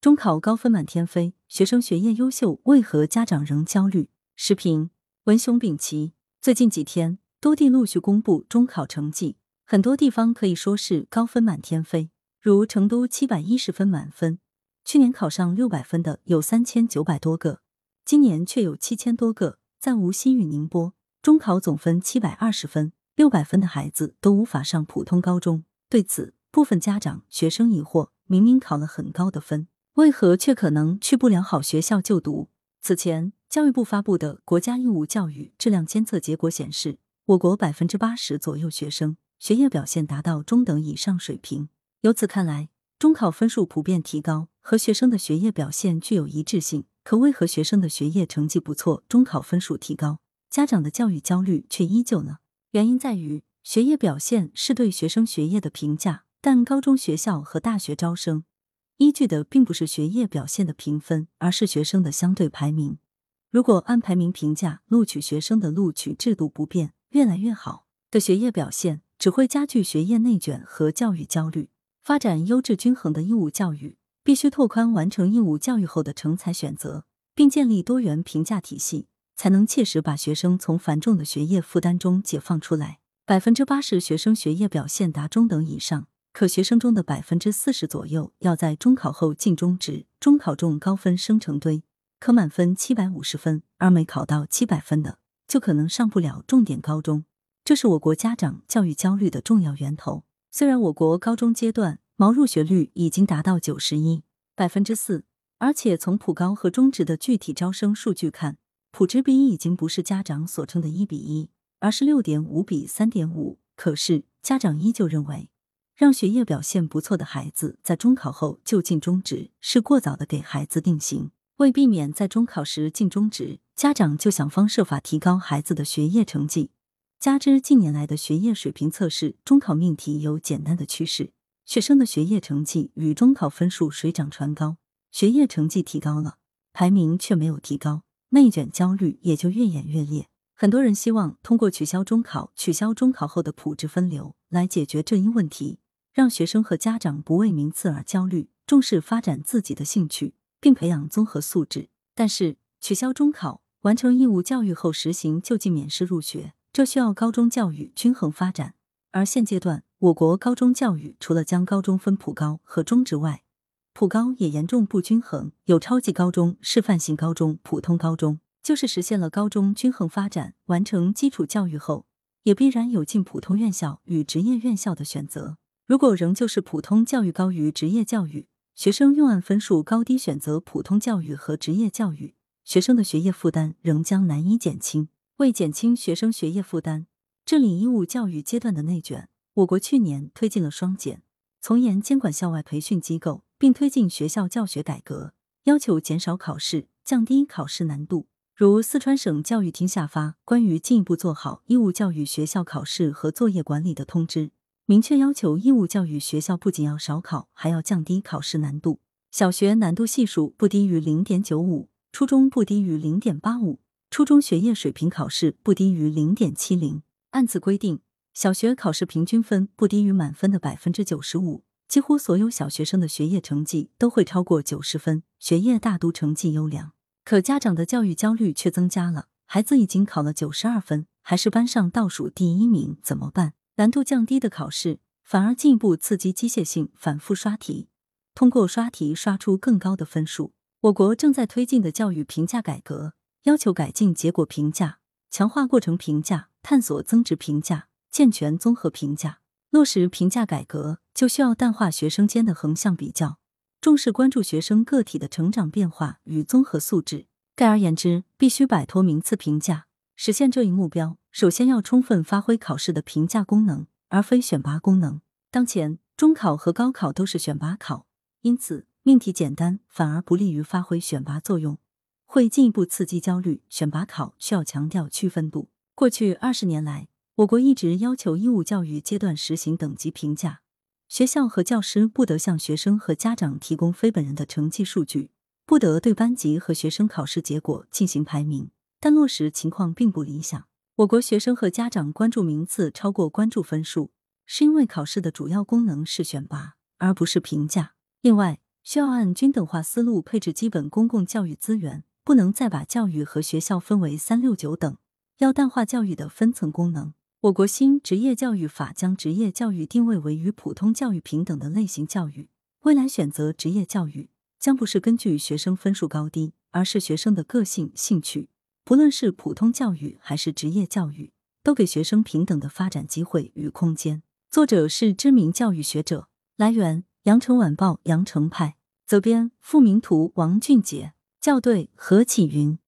中考高分满天飞，学生学业优秀，为何家长仍焦虑？视频：文雄丙奇。最近几天，多地陆续公布中考成绩，很多地方可以说是高分满天飞。如成都七百一十分满分，去年考上六百分的有三千九百多个，今年却有七千多个。在无锡与宁波，中考总分七百二十分，六百分的孩子都无法上普通高中。对此，部分家长、学生疑惑：明明考了很高的分。为何却可能去不了好学校就读？此前，教育部发布的国家义务教育质量监测结果显示，我国百分之八十左右学生学业表现达到中等以上水平。由此看来，中考分数普遍提高和学生的学业表现具有一致性。可为何学生的学业成绩不错，中考分数提高，家长的教育焦虑却依旧呢？原因在于，学业表现是对学生学业的评价，但高中学校和大学招生。依据的并不是学业表现的评分，而是学生的相对排名。如果按排名评价录取学生的录取制度不变，越来越好的学业表现只会加剧学业内卷和教育焦虑。发展优质均衡的义务教育，必须拓宽完成义务教育后的成才选择，并建立多元评价体系，才能切实把学生从繁重的学业负担中解放出来。百分之八十学生学业表现达中等以上。可学生中的百分之四十左右要在中考后进中职，中考中高分生成堆，可满分七百五十分，而没考到七百分的，就可能上不了重点高中。这是我国家长教育焦虑的重要源头。虽然我国高中阶段毛入学率已经达到九十一百分之四，而且从普高和中职的具体招生数据看，普职比已经不是家长所称的一比一，而是六点五比三点五。可是家长依旧认为。让学业表现不错的孩子在中考后就近中职，是过早的给孩子定型。为避免在中考时进中职，家长就想方设法提高孩子的学业成绩。加之近年来的学业水平测试，中考命题有简单的趋势，学生的学业成绩与中考分数水涨船高。学业成绩提高了，排名却没有提高，内卷焦虑也就越演越烈。很多人希望通过取消中考、取消中考后的普质分流来解决这一问题。让学生和家长不为名次而焦虑，重视发展自己的兴趣，并培养综合素质。但是，取消中考、完成义务教育后实行就近免试入学，这需要高中教育均衡发展。而现阶段，我国高中教育除了将高中分普高和中职外，普高也严重不均衡，有超级高中、示范性高中、普通高中。就是实现了高中均衡发展，完成基础教育后，也必然有进普通院校与职业院校的选择。如果仍旧是普通教育高于职业教育，学生用按分数高低选择普通教育和职业教育，学生的学业负担仍将难以减轻。为减轻学生学业负担，治理义务教育阶段的内卷，我国去年推进了双减，从严监管校外培训机构，并推进学校教学改革，要求减少考试，降低考试难度。如四川省教育厅下发关于进一步做好义务教育学校考试和作业管理的通知。明确要求义务教育学校不仅要少考，还要降低考试难度。小学难度系数不低于零点九五，初中不低于零点八五，初中学业水平考试不低于零点七零。按此规定，小学考试平均分不低于满分的百分之九十五，几乎所有小学生的学业成绩都会超过九十分，学业大都成绩优良。可家长的教育焦虑却增加了，孩子已经考了九十二分，还是班上倒数第一名，怎么办？难度降低的考试，反而进一步刺激机械性反复刷题，通过刷题刷出更高的分数。我国正在推进的教育评价改革，要求改进结果评价，强化过程评价，探索增值评价，健全综合评价。落实评价改革，就需要淡化学生间的横向比较，重视关注学生个体的成长变化与综合素质。概而言之，必须摆脱名次评价。实现这一目标，首先要充分发挥考试的评价功能，而非选拔功能。当前，中考和高考都是选拔考，因此命题简单反而不利于发挥选拔作用，会进一步刺激焦虑。选拔考需要强调区分度。过去二十年来，我国一直要求义务教育阶段实行等级评价，学校和教师不得向学生和家长提供非本人的成绩数据，不得对班级和学生考试结果进行排名。但落实情况并不理想。我国学生和家长关注名次超过关注分数，是因为考试的主要功能是选拔，而不是评价。另外，需要按均等化思路配置基本公共教育资源，不能再把教育和学校分为三六九等，要淡化教育的分层功能。我国新职业教育法将职业教育定位为与普通教育平等的类型教育，未来选择职业教育将不是根据学生分数高低，而是学生的个性兴趣。不论是普通教育还是职业教育，都给学生平等的发展机会与空间。作者是知名教育学者。来源：羊城晚报羊城派。责编：付明图，王俊杰。校对：何启云。